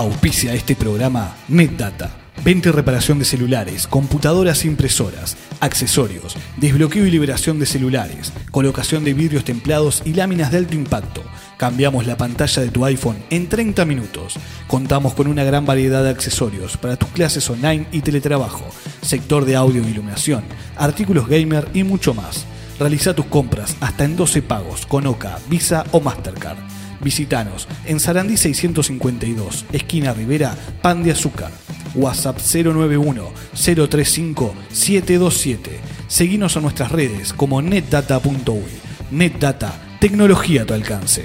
Auspicia este programa NetData. Venta y reparación de celulares, computadoras e impresoras, accesorios, desbloqueo y liberación de celulares, colocación de vidrios templados y láminas de alto impacto. Cambiamos la pantalla de tu iPhone en 30 minutos. Contamos con una gran variedad de accesorios para tus clases online y teletrabajo, sector de audio e iluminación, artículos gamer y mucho más. Realiza tus compras hasta en 12 pagos con OCA, Visa o Mastercard. Visítanos en Sarandí 652, esquina Rivera, Pan de Azúcar. WhatsApp 091-035-727. Seguinos en nuestras redes como netdata.uy. NetData, tecnología a tu alcance.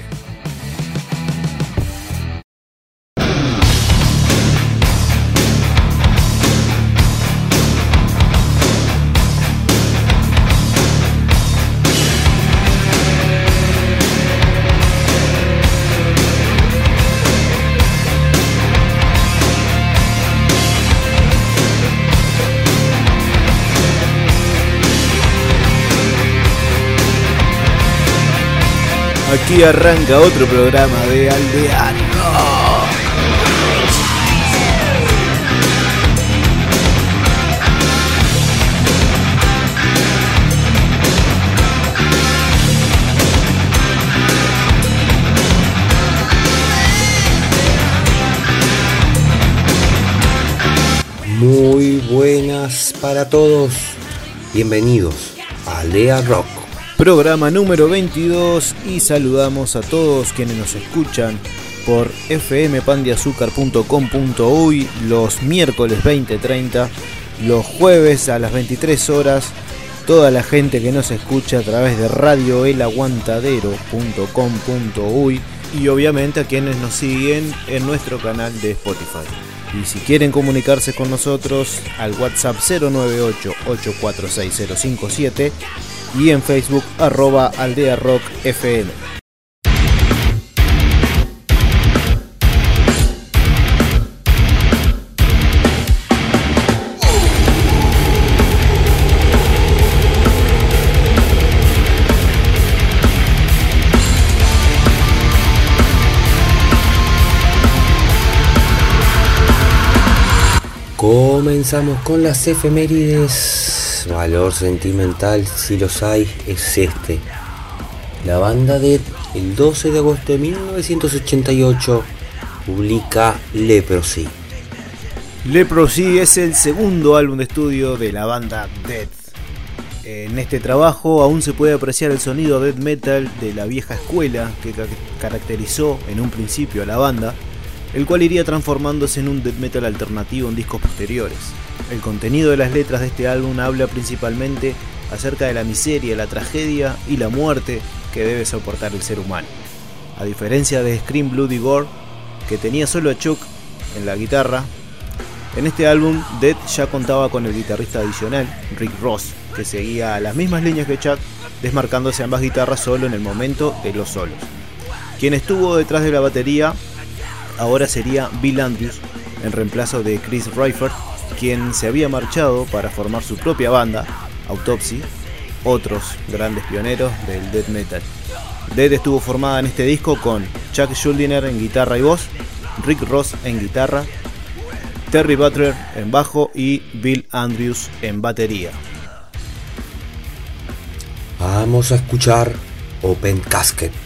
Aquí arranca otro programa de Aldeano. Muy buenas para todos. Bienvenidos a Aldea Rock. Programa número 22 y saludamos a todos quienes nos escuchan por fmpandiazúcar.com.uy los miércoles 20.30, los jueves a las 23 horas, toda la gente que nos escucha a través de radioelaguantadero.com.uy y obviamente a quienes nos siguen en nuestro canal de Spotify. Y si quieren comunicarse con nosotros al WhatsApp 098 846057 y en Facebook arroba Aldea Rock FM. Comenzamos con las efemérides. Valor sentimental, si los hay, es este. La banda Dead, el 12 de agosto de 1988, publica Leprosy. Leprosy es el segundo álbum de estudio de la banda Dead. En este trabajo aún se puede apreciar el sonido death metal de la vieja escuela que ca- caracterizó en un principio a la banda, el cual iría transformándose en un death metal alternativo en discos posteriores. El contenido de las letras de este álbum habla principalmente acerca de la miseria, la tragedia y la muerte que debe soportar el ser humano. A diferencia de Scream Bloody Gore, que tenía solo a Chuck en la guitarra, en este álbum Dead ya contaba con el guitarrista adicional, Rick Ross, que seguía las mismas líneas que Chuck, desmarcándose ambas guitarras solo en el momento de los solos. Quien estuvo detrás de la batería ahora sería Bill Andrews, en reemplazo de Chris Reifert, quien se había marchado para formar su propia banda, Autopsy, otros grandes pioneros del death metal. Dead estuvo formada en este disco con Chuck Schuldiner en guitarra y voz, Rick Ross en guitarra, Terry Butler en bajo y Bill Andrews en batería. Vamos a escuchar Open Casket.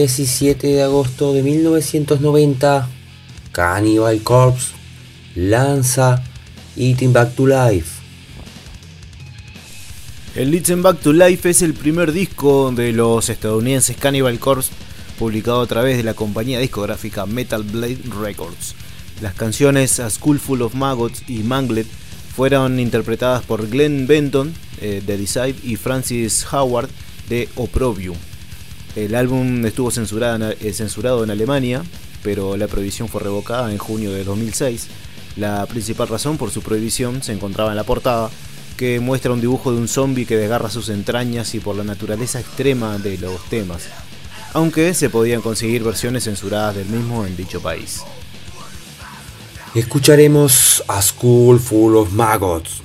17 de agosto de 1990, Cannibal Corpse lanza Eating Back to Life. El Listen Back to Life es el primer disco de los estadounidenses Cannibal Corpse publicado a través de la compañía discográfica Metal Blade Records. Las canciones A School Full of Maggots y Manglet fueron interpretadas por Glenn Benton eh, de Decide y Francis Howard de Opprobrium. El álbum estuvo censurado, eh, censurado en Alemania, pero la prohibición fue revocada en junio de 2006. La principal razón por su prohibición se encontraba en la portada, que muestra un dibujo de un zombie que desgarra sus entrañas y por la naturaleza extrema de los temas, aunque se podían conseguir versiones censuradas del mismo en dicho país. Escucharemos A School Full of Maggots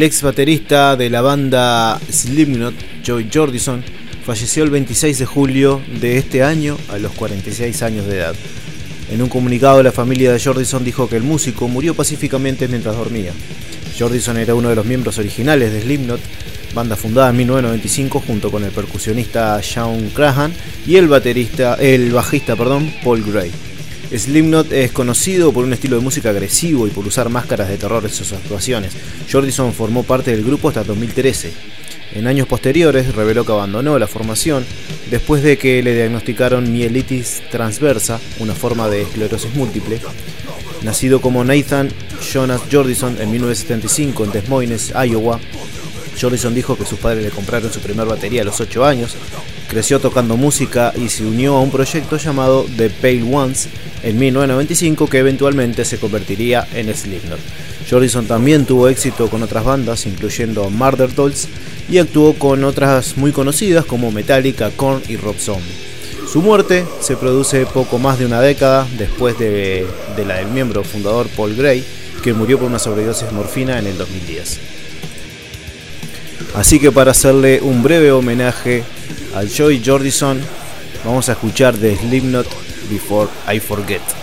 El ex baterista de la banda Slipknot, Joy Jordison, falleció el 26 de julio de este año a los 46 años de edad. En un comunicado, la familia de Jordison dijo que el músico murió pacíficamente mientras dormía. Jordison era uno de los miembros originales de Slipknot, banda fundada en 1995 junto con el percusionista Sean Crahan y el baterista, el bajista, perdón, Paul Gray. Slipknot es conocido por un estilo de música agresivo y por usar máscaras de terror en sus actuaciones. Jordison formó parte del grupo hasta 2013. En años posteriores reveló que abandonó la formación después de que le diagnosticaron mielitis transversa, una forma de esclerosis múltiple. Nacido como Nathan Jonas Jordison en 1975 en Des Moines, Iowa, Jordison dijo que sus padres le compraron su primer batería a los 8 años, creció tocando música y se unió a un proyecto llamado The Pale Ones en 1995 que eventualmente se convertiría en Slipknot. Jordison también tuvo éxito con otras bandas, incluyendo Murder Dolls, y actuó con otras muy conocidas como Metallica, Korn y Rob Zombie. Su muerte se produce poco más de una década después de, de la del miembro fundador Paul Gray, que murió por una sobredosis de morfina en el 2010. Así que para hacerle un breve homenaje al Joy Jordison, vamos a escuchar de Slipknot Before I Forget.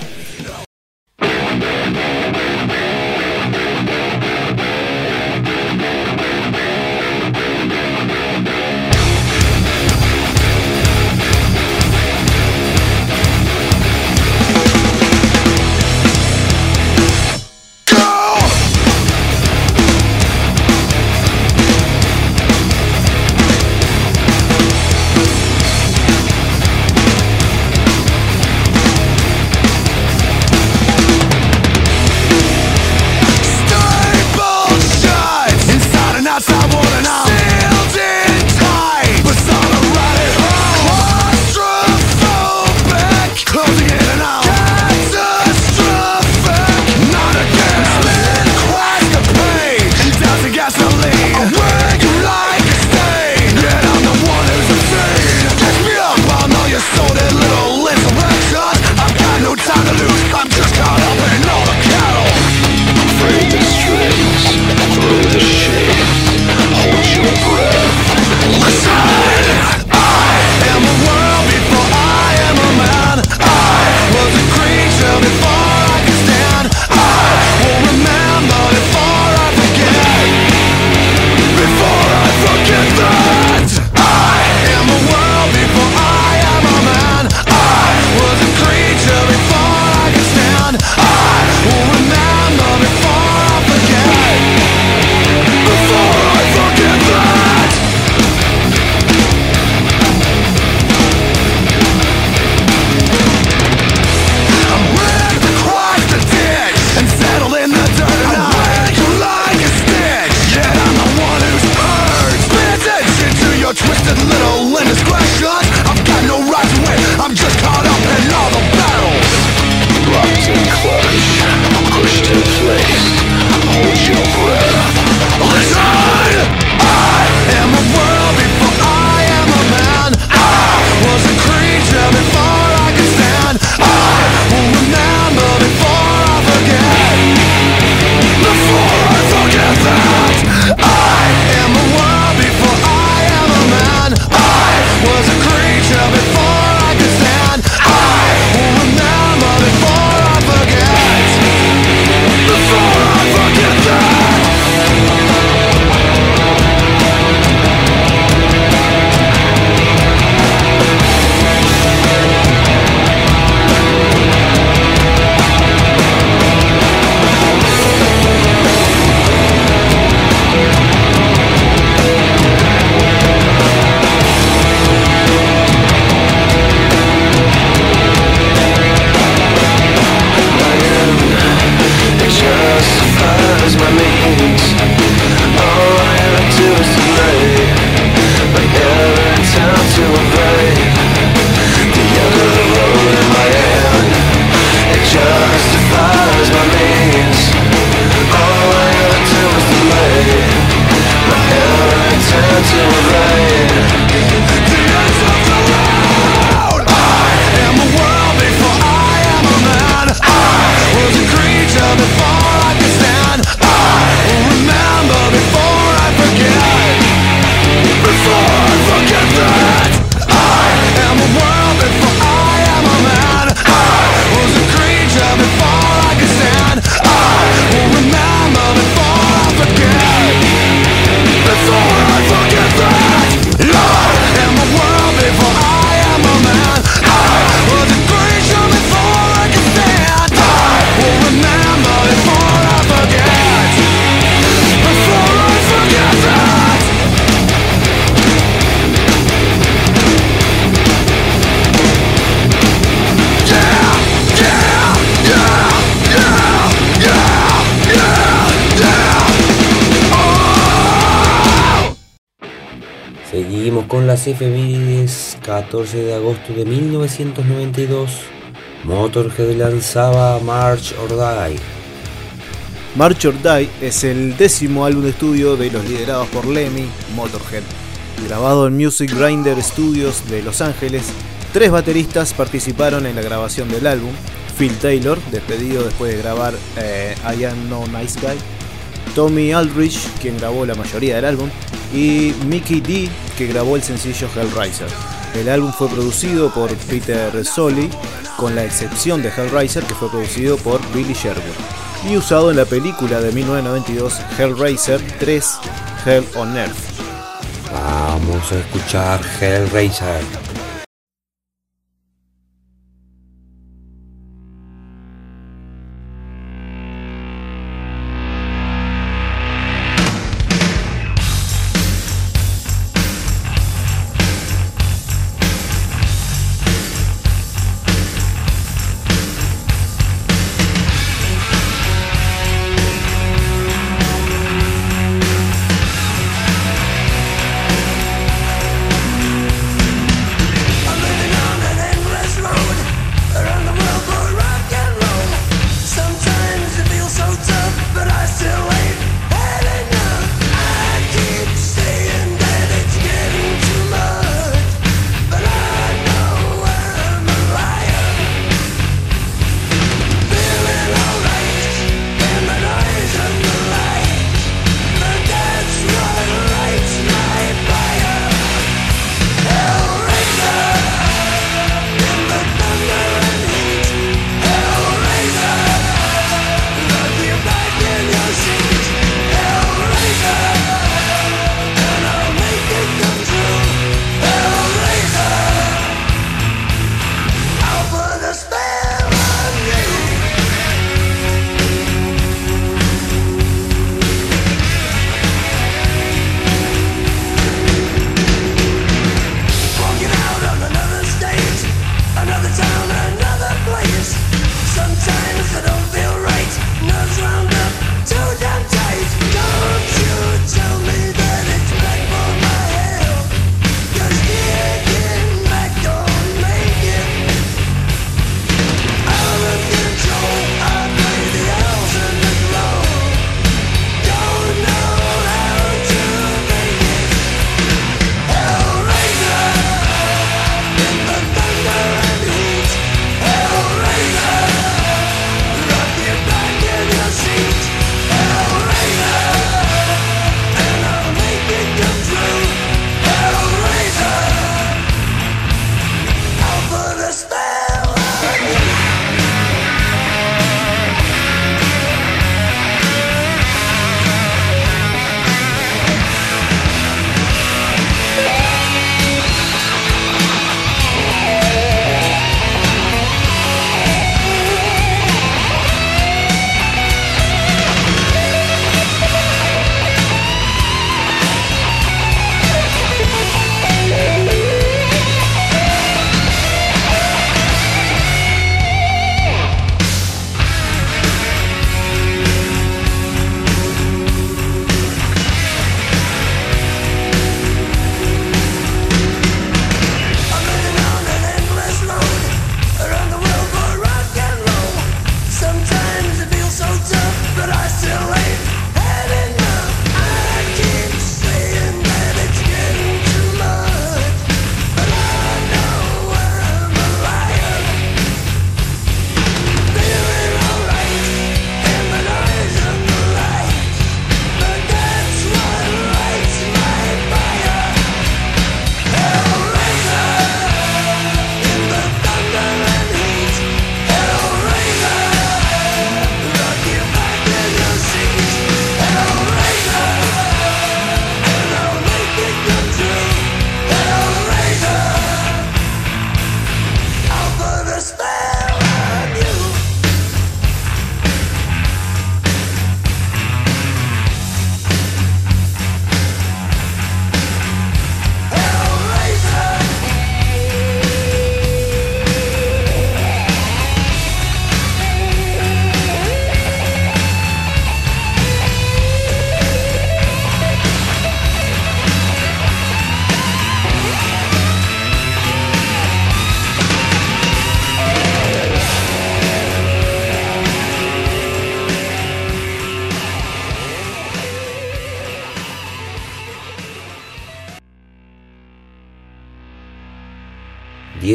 Con las efemérides. 14 de agosto de 1992. Motorhead lanzaba March or Die. March or Die es el décimo álbum de estudio de los liderados por Lemmy, Motorhead. Grabado en Music Grinder Studios de Los Ángeles, tres bateristas participaron en la grabación del álbum. Phil Taylor, despedido después de grabar eh, I Am No Nice Guy. Tommy Aldrich, quien grabó la mayoría del álbum. Y Mickey D, que grabó el sencillo Hellraiser. El álbum fue producido por Peter Solly, con la excepción de Hellraiser, que fue producido por Billy Sherwood y usado en la película de 1992 Hellraiser 3 Hell on Earth. Vamos a escuchar Hellraiser.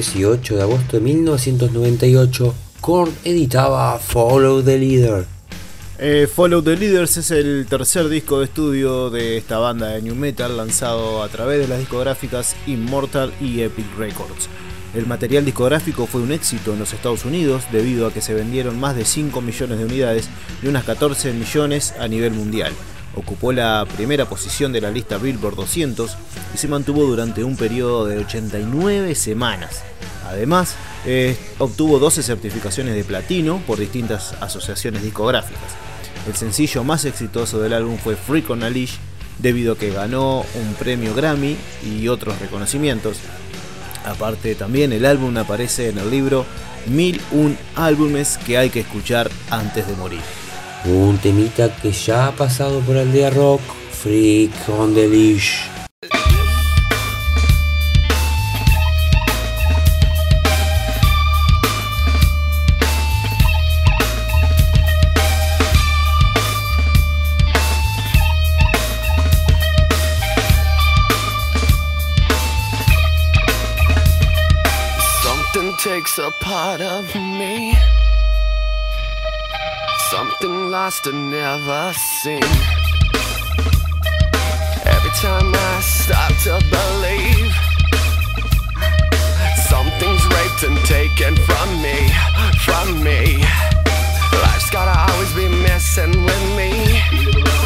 18 de agosto de 1998, Korn editaba Follow the Leader. Eh, Follow the Leaders es el tercer disco de estudio de esta banda de New Metal lanzado a través de las discográficas Immortal y Epic Records. El material discográfico fue un éxito en los Estados Unidos debido a que se vendieron más de 5 millones de unidades y unas 14 millones a nivel mundial. Ocupó la primera posición de la lista Billboard 200 y se mantuvo durante un periodo de 89 semanas. Además, eh, obtuvo 12 certificaciones de platino por distintas asociaciones discográficas. El sencillo más exitoso del álbum fue Freak on a Leash, debido a que ganó un premio Grammy y otros reconocimientos. Aparte, también el álbum aparece en el libro 1001 álbumes que hay que escuchar antes de morir. Un temita que ya ha pasado por Aldea Rock, Freak on the Leash. Takes a part of me. Something lost and never seen. Every time I start to believe something's raped and taken from me, from me. Life's gotta always be messing with me.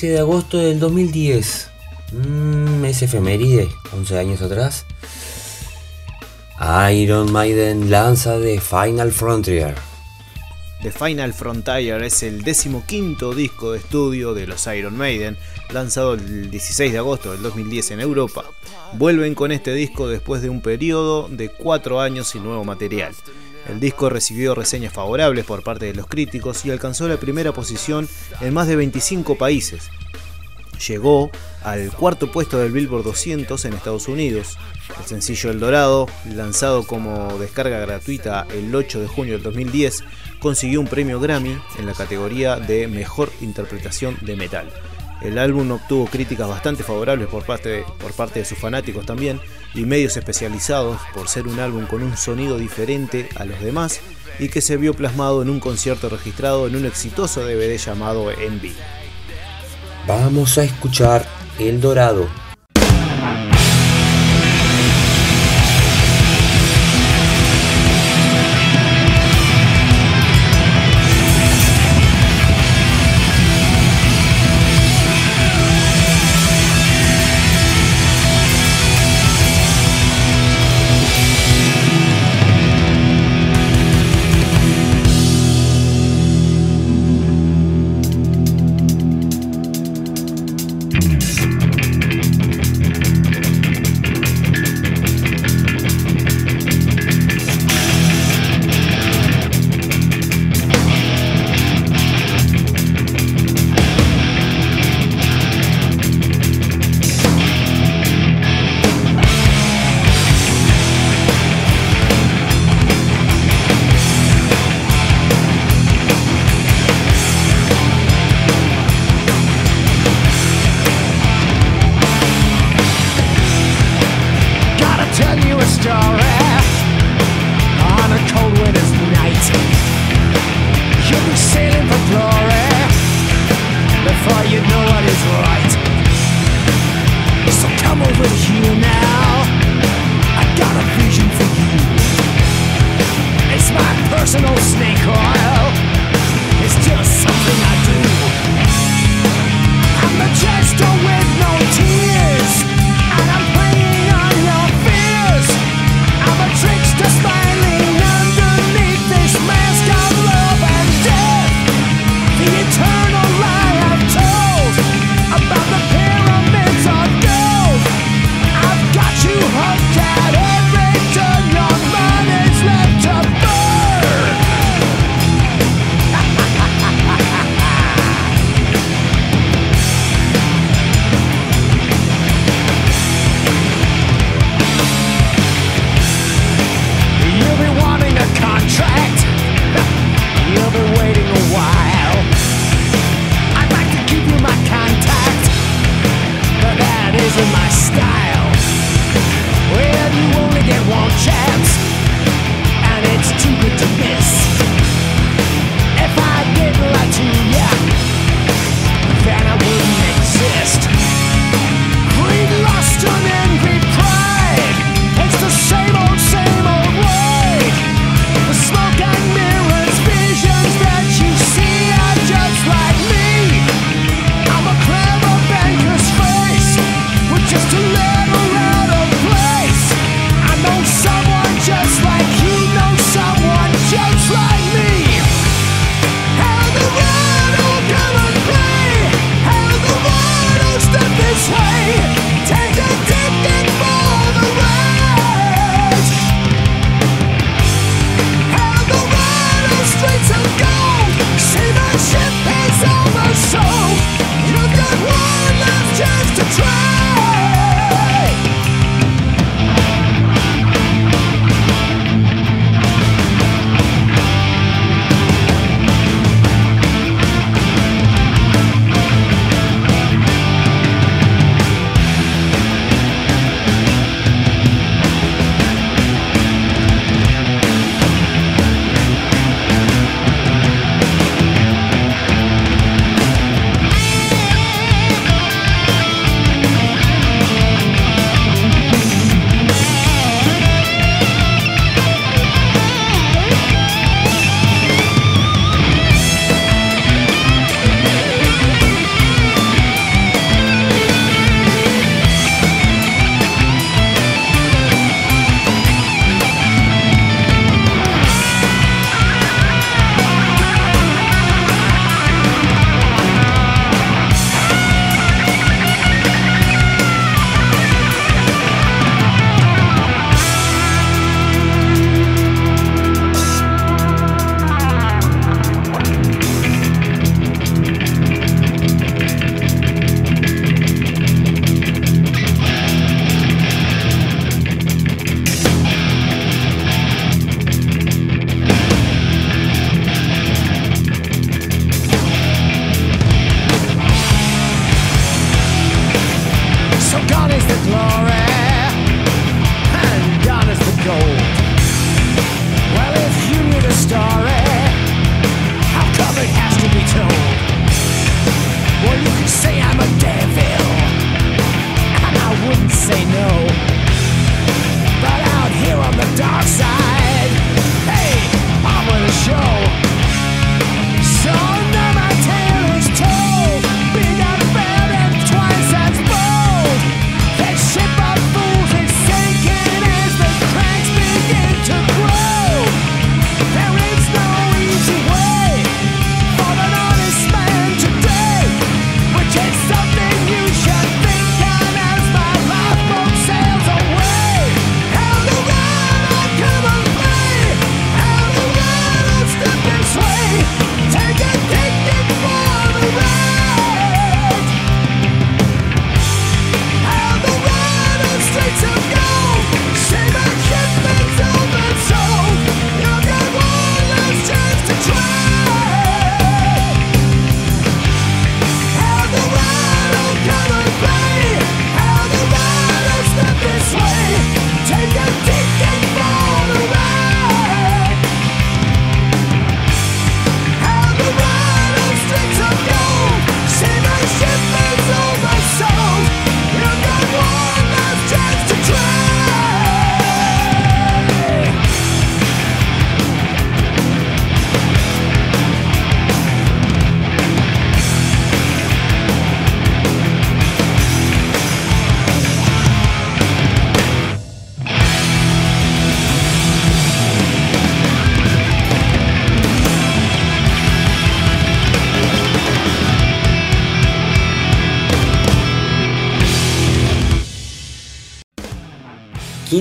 13 de agosto del 2010. Mmm, es efeméride, 11 años atrás. Iron Maiden lanza The Final Frontier. The Final Frontier es el decimoquinto disco de estudio de los Iron Maiden, lanzado el 16 de agosto del 2010 en Europa. Vuelven con este disco después de un periodo de 4 años sin nuevo material. El disco recibió reseñas favorables por parte de los críticos y alcanzó la primera posición en más de 25 países. Llegó al cuarto puesto del Billboard 200 en Estados Unidos. El sencillo El Dorado, lanzado como descarga gratuita el 8 de junio del 2010, consiguió un premio Grammy en la categoría de Mejor Interpretación de Metal. El álbum obtuvo críticas bastante favorables por parte, de sus fanáticos también y medios especializados por ser un álbum con un sonido diferente a los demás y que se vio plasmado en un concierto registrado en un exitoso DVD llamado Envy. Vamos a escuchar El Dorado.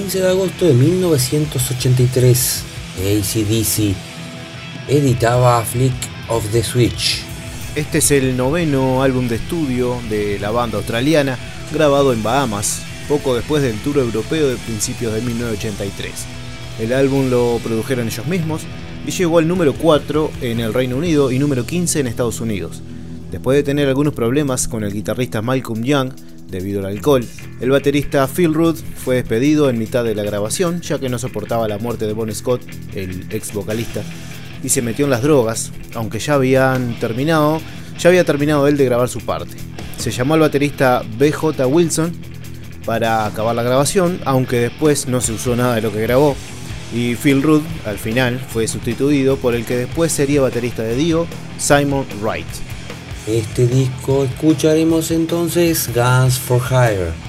15 de agosto de 1983, ACDC editaba Flick of the Switch. Este es el noveno álbum de estudio de la banda australiana, grabado en Bahamas, poco después del tour europeo de principios de 1983. El álbum lo produjeron ellos mismos y llegó al número 4 en el Reino Unido y número 15 en Estados Unidos. Después de tener algunos problemas con el guitarrista Malcolm Young debido al alcohol, el baterista Phil Rudd fue despedido en mitad de la grabación ya que no soportaba la muerte de Bon Scott, el ex vocalista, y se metió en las drogas, aunque ya habían terminado, ya había terminado él de grabar su parte. Se llamó al baterista BJ Wilson para acabar la grabación, aunque después no se usó nada de lo que grabó. Y Phil Rudd al final fue sustituido por el que después sería baterista de Dio, Simon Wright. Este disco escucharemos entonces Guns for Hire.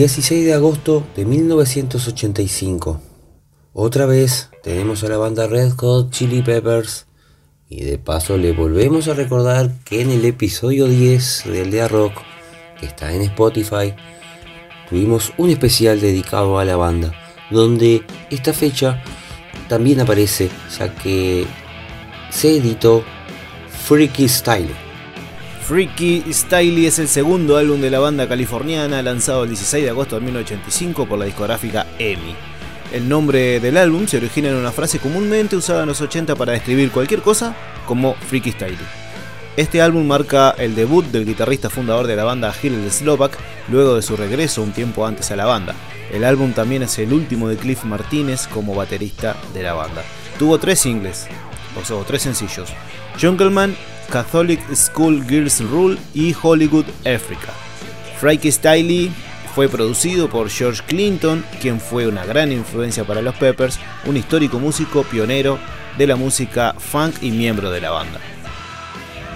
...16 de agosto de 1985... ...otra vez tenemos a la banda Red Hot Chili Peppers... ...y de paso le volvemos a recordar que en el episodio 10 del Día Rock... ...que está en Spotify... ...tuvimos un especial dedicado a la banda... ...donde esta fecha también aparece... ...ya que se editó Freaky Style... Freaky Styley es el segundo álbum de la banda californiana lanzado el 16 de agosto de 1985 por la discográfica EMI. El nombre del álbum se origina en una frase comúnmente usada en los 80 para describir cualquier cosa como Freaky Styley. Este álbum marca el debut del guitarrista fundador de la banda Hillel Slovak luego de su regreso un tiempo antes a la banda. El álbum también es el último de Cliff Martínez como baterista de la banda. Tuvo tres singles, o sea, tres sencillos: Jungleman, Catholic School Girls Rule y Hollywood Africa. Freaky Styley fue producido por George Clinton, quien fue una gran influencia para los Peppers, un histórico músico pionero de la música funk y miembro de la banda.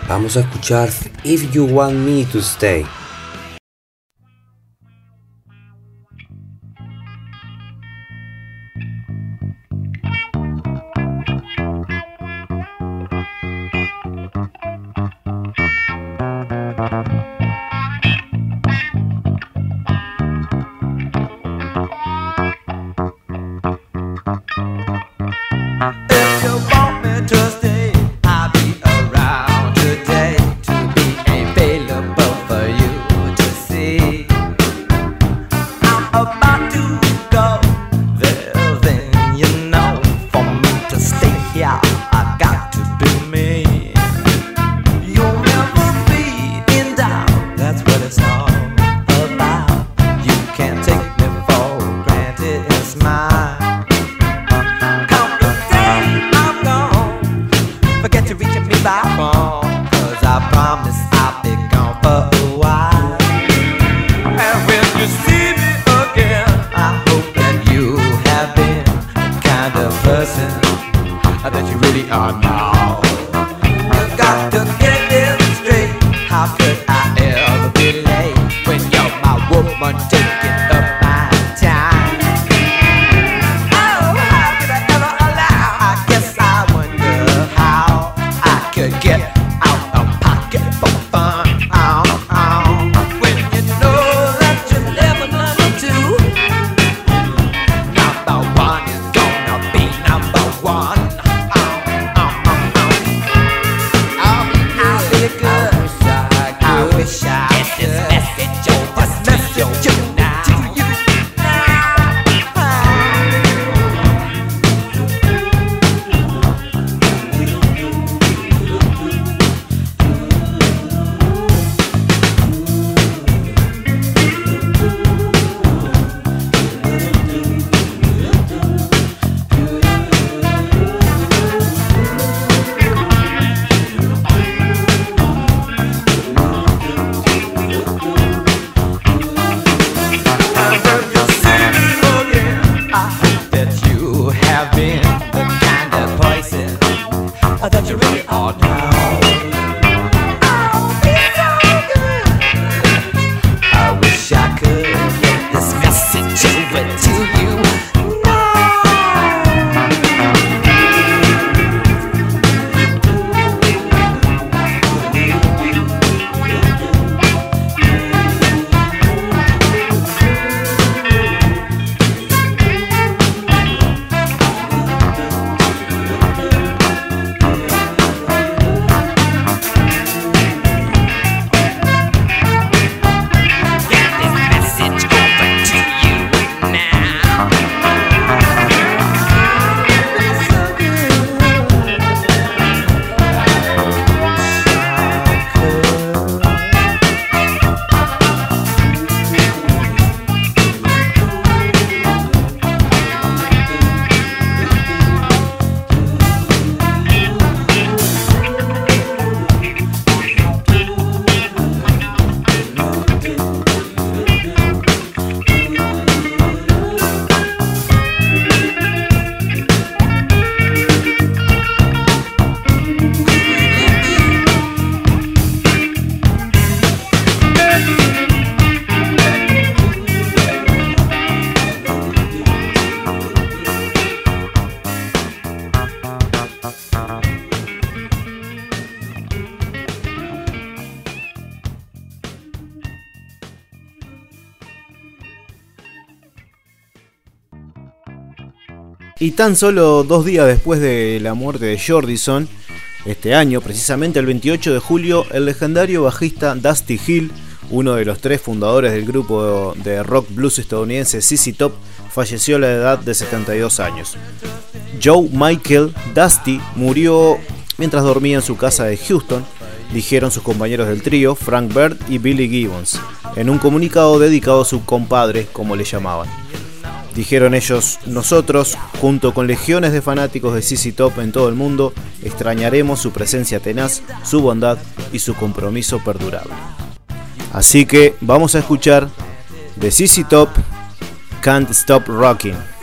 Vamos a escuchar If You Want Me to Stay. Y tan solo dos días después de la muerte de Jordison, Este año, precisamente el 28 de julio, el legendario bajista Dusty Hill, uno de los tres fundadores del grupo de rock blues estadounidense ZZ Top, falleció a la edad de 72 años. Joe Michael Dusty murió mientras dormía en su casa de Houston, dijeron sus compañeros del trío, Frank Bird y Billy Gibbons, en un comunicado dedicado a su compadre, como le llamaban. Dijeron ellos, nosotros, junto con legiones de fanáticos de CC Top en todo el mundo, extrañaremos su presencia tenaz, su bondad y su compromiso perdurable. Así que vamos a escuchar de CC Top Can't Stop Rocking.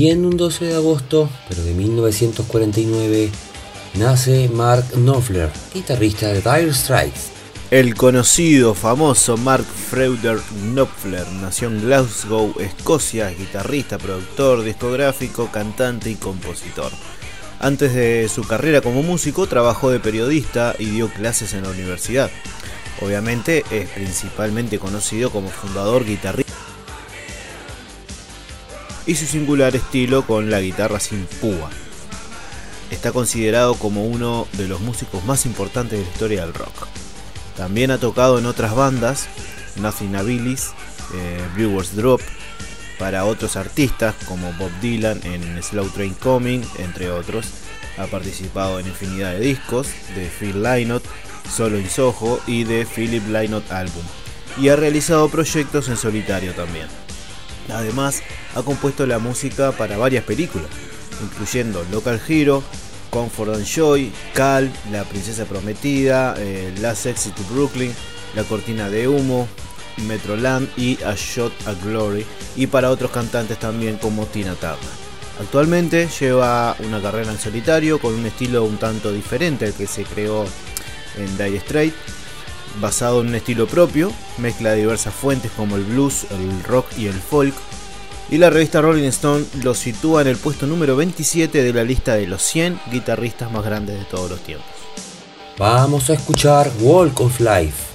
También un 12 de agosto, pero de 1949, nace Mark Knopfler, guitarrista de Dire Straits. El conocido, famoso Mark Freuder Knopfler nació en Glasgow, Escocia, es guitarrista, productor, discográfico, cantante y compositor. Antes de su carrera como músico, trabajó de periodista y dio clases en la universidad. Obviamente es principalmente conocido como fundador guitarrista y su singular estilo con la guitarra sin púa. Está considerado como uno de los músicos más importantes de la historia del rock. También ha tocado en otras bandas, Nothing Abilis, eh, Brewers Drop, para otros artistas como Bob Dylan en Slow Train Coming, entre otros. Ha participado en infinidad de discos de Phil Lynott, solo en Soho y de Philip Lynott Album. Y ha realizado proyectos en solitario también. Además, ha compuesto la música para varias películas, incluyendo Local Hero, Comfort and Joy, Cal, La Princesa Prometida, eh, Last Exit to Brooklyn, La Cortina de Humo, Metroland y A Shot at Glory, y para otros cantantes también como Tina Turner. Actualmente lleva una carrera en solitario con un estilo un tanto diferente al que se creó en Dire Straits basado en un estilo propio, mezcla de diversas fuentes como el blues, el rock y el folk, y la revista Rolling Stone lo sitúa en el puesto número 27 de la lista de los 100 guitarristas más grandes de todos los tiempos. Vamos a escuchar Walk of Life.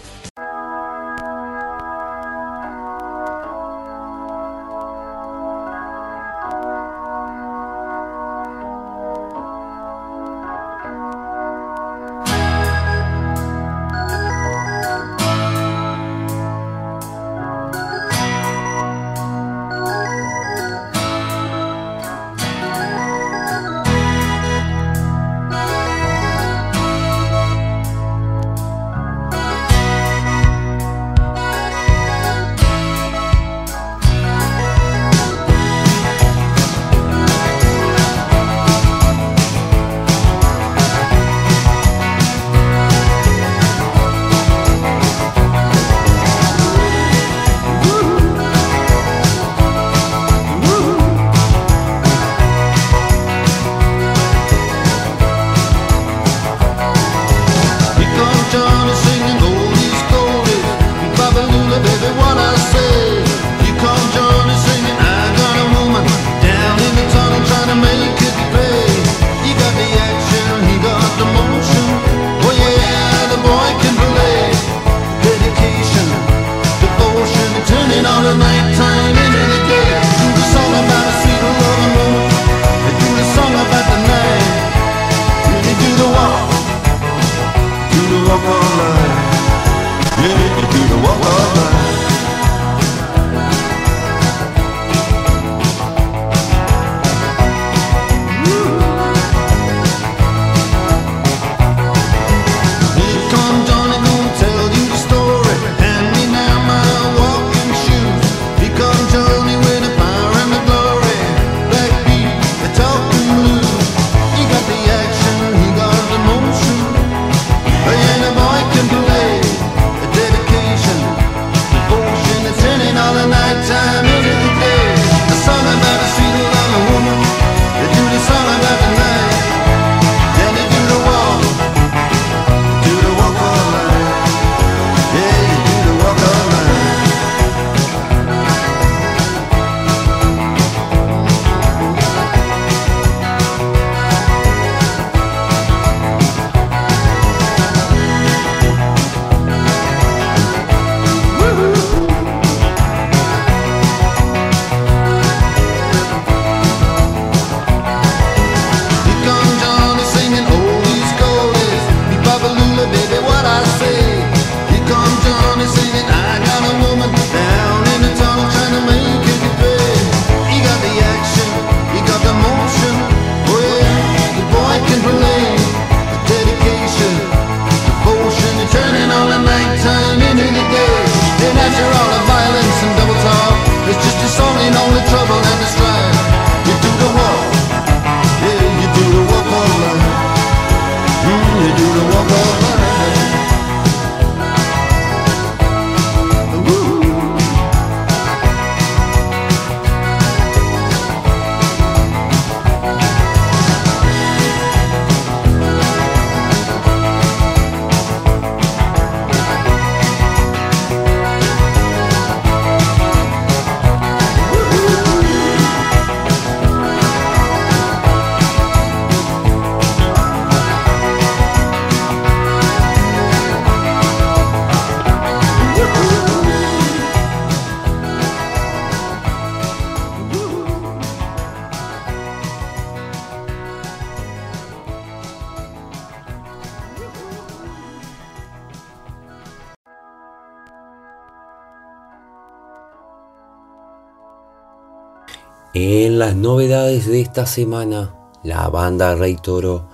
las novedades de esta semana, la banda Rey Toro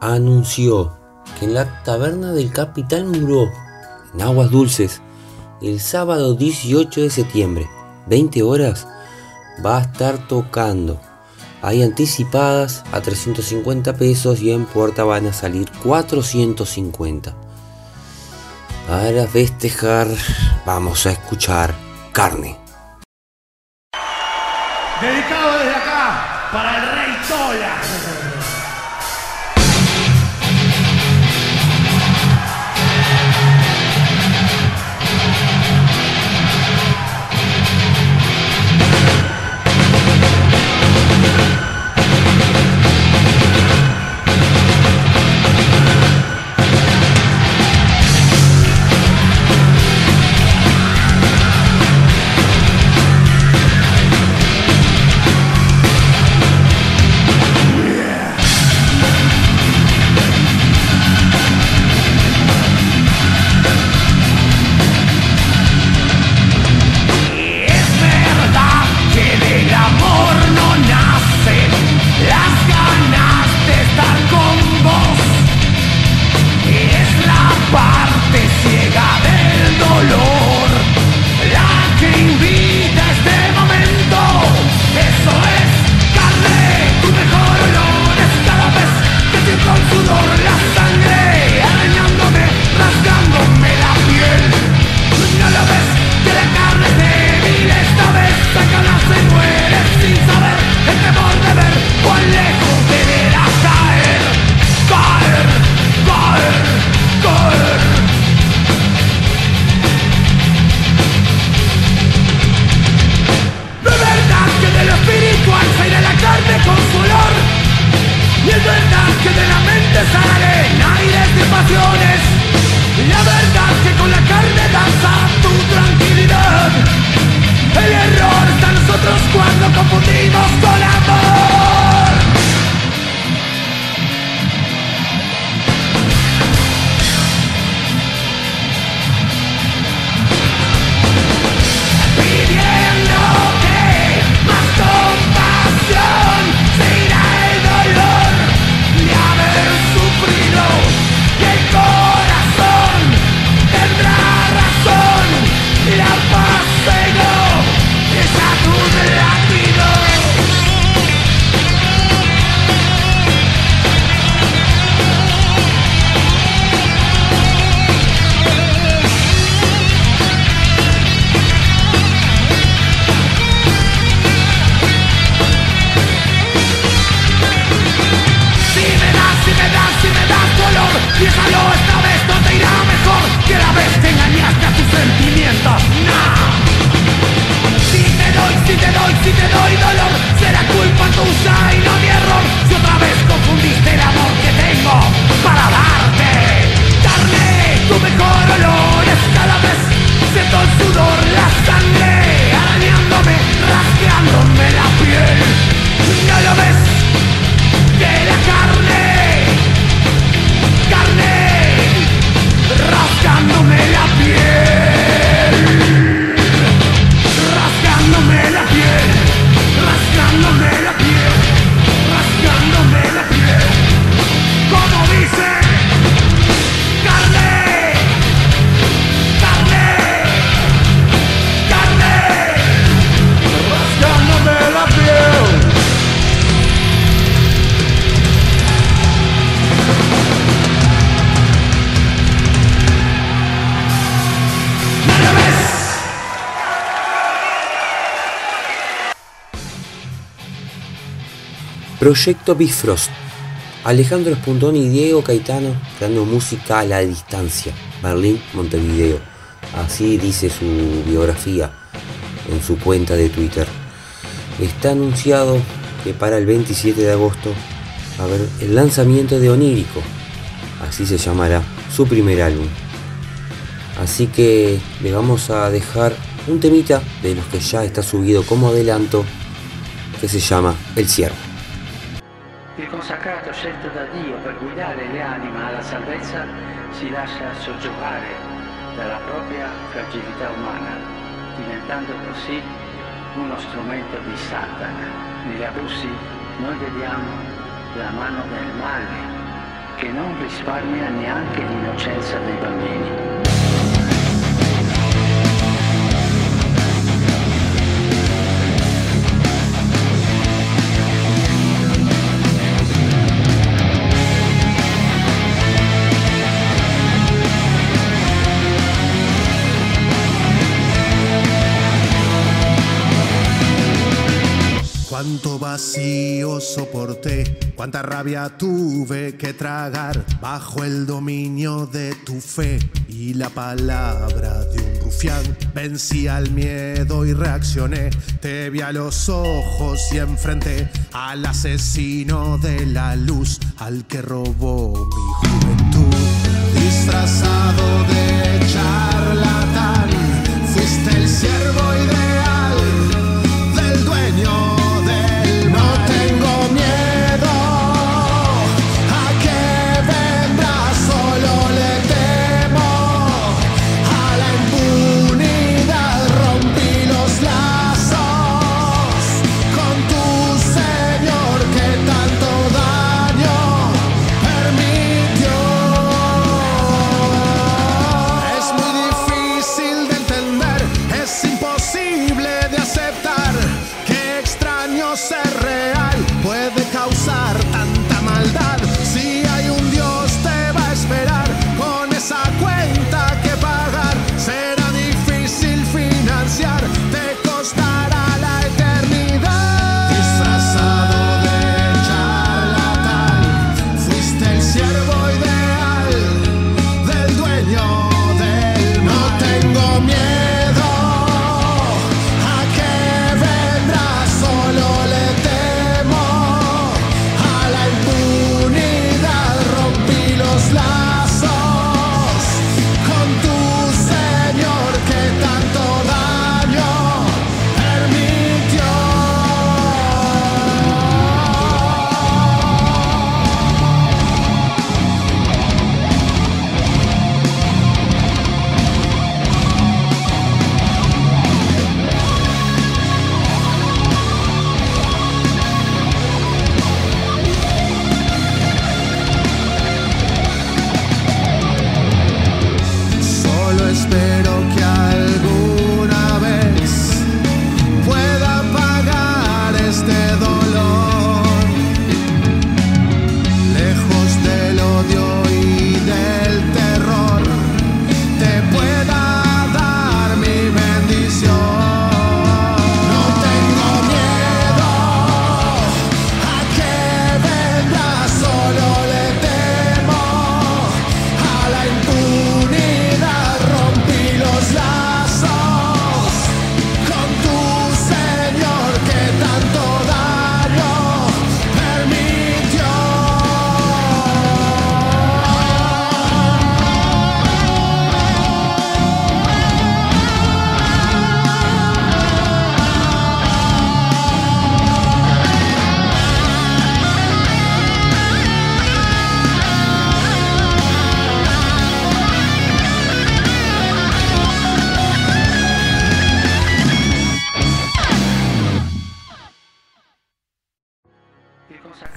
anunció que en la taberna del Capital Muró, en Aguas Dulces, el sábado 18 de septiembre, 20 horas, va a estar tocando. Hay anticipadas a 350 pesos y en puerta van a salir 450. Para festejar, vamos a escuchar carne para el Rey Cholas. vieja no está Proyecto Bifrost. Alejandro Espuntón y Diego Caetano creando música a la distancia. Berlín, Montevideo. Así dice su biografía en su cuenta de Twitter. Está anunciado que para el 27 de agosto va a haber el lanzamiento de Onírico. Así se llamará su primer álbum. Así que le vamos a dejar un temita de los que ya está subido como adelanto que se llama El Ciervo. il consacrato scelto da Dio per guidare le anime alla salvezza si lascia soggiogare dalla propria fragilità umana, diventando così uno strumento di Satana. Negli abusi noi vediamo la mano del male che non risparmia neanche l'innocenza dei bambini. Cuánto vacío soporté, cuánta rabia tuve que tragar bajo el dominio de tu fe y la palabra de un rufián. Vencí al miedo y reaccioné, te vi a los ojos y enfrenté al asesino de la luz, al que robó mi juventud. Disfrazado de charlatán, fuiste el siervo ideal.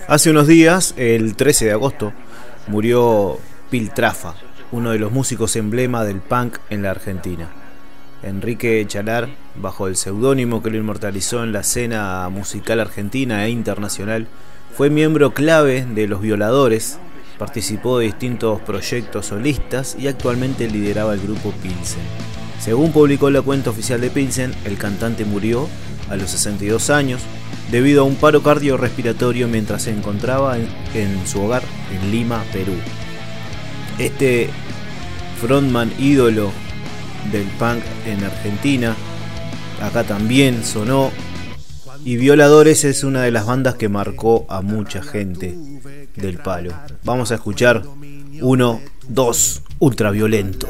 Hace unos días, el 13 de agosto, murió Piltrafa, uno de los músicos emblema del punk en la Argentina. Enrique Chalar, bajo el seudónimo que lo inmortalizó en la escena musical argentina e internacional, fue miembro clave de Los Violadores, participó de distintos proyectos solistas y actualmente lideraba el grupo Pilsen. Según publicó la cuenta oficial de Pilsen, el cantante murió a los 62 años debido a un paro cardiorrespiratorio mientras se encontraba en, su hogar en Lima, Perú. Este frontman ídolo del punk en Argentina, acá también sonó, y Violadores es una de las bandas que marcó a mucha gente del palo. Vamos a escuchar uno, dos, ultraviolento.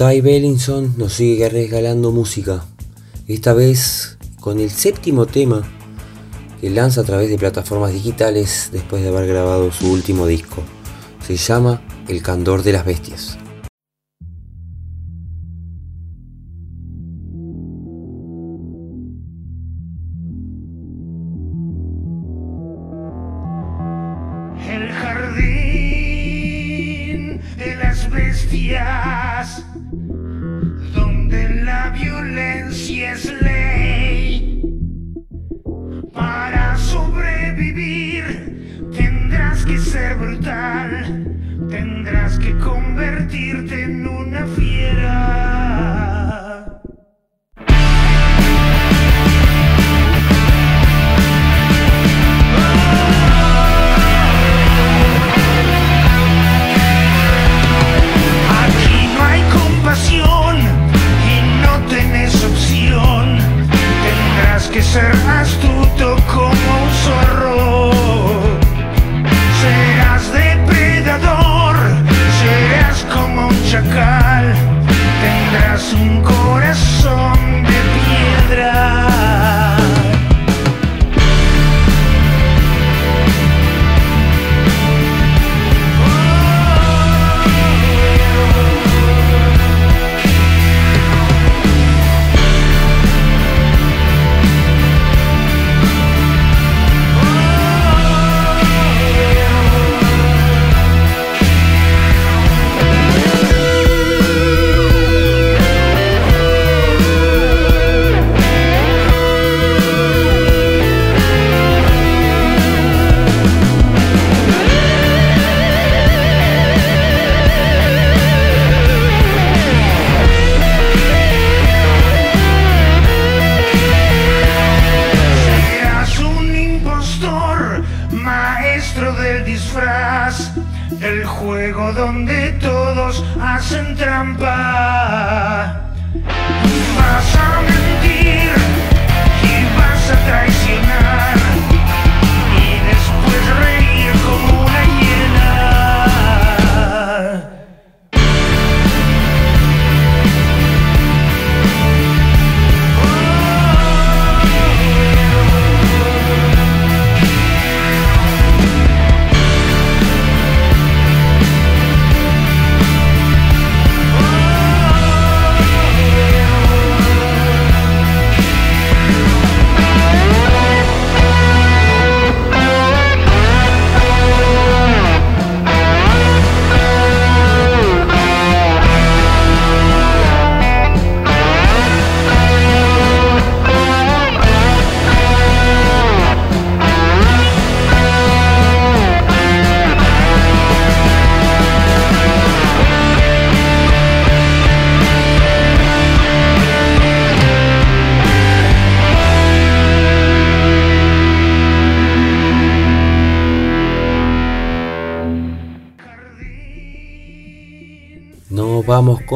Kai Bellinson nos sigue regalando música, esta vez con el séptimo tema que lanza a través de plataformas digitales después de haber grabado su último disco. Se llama El Candor de las Bestias.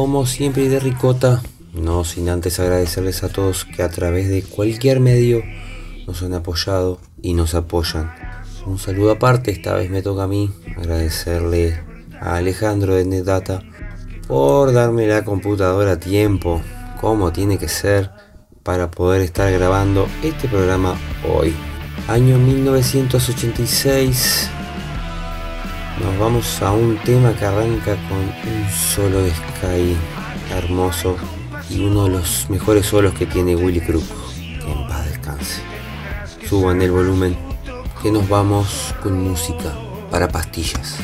Como siempre de ricota, no sin antes agradecerles a todos que a través de cualquier medio nos han apoyado y nos apoyan. Un saludo aparte, esta vez me toca a mí agradecerle a Alejandro de NetData por darme la computadora a tiempo, como tiene que ser, para poder estar grabando este programa hoy. Año 1986, nos vamos a un tema que arranca con un solo de Sky hermoso y uno de los mejores solos que tiene Willy Crook. Que en paz descanse. Suban el volumen que nos vamos con música para pastillas.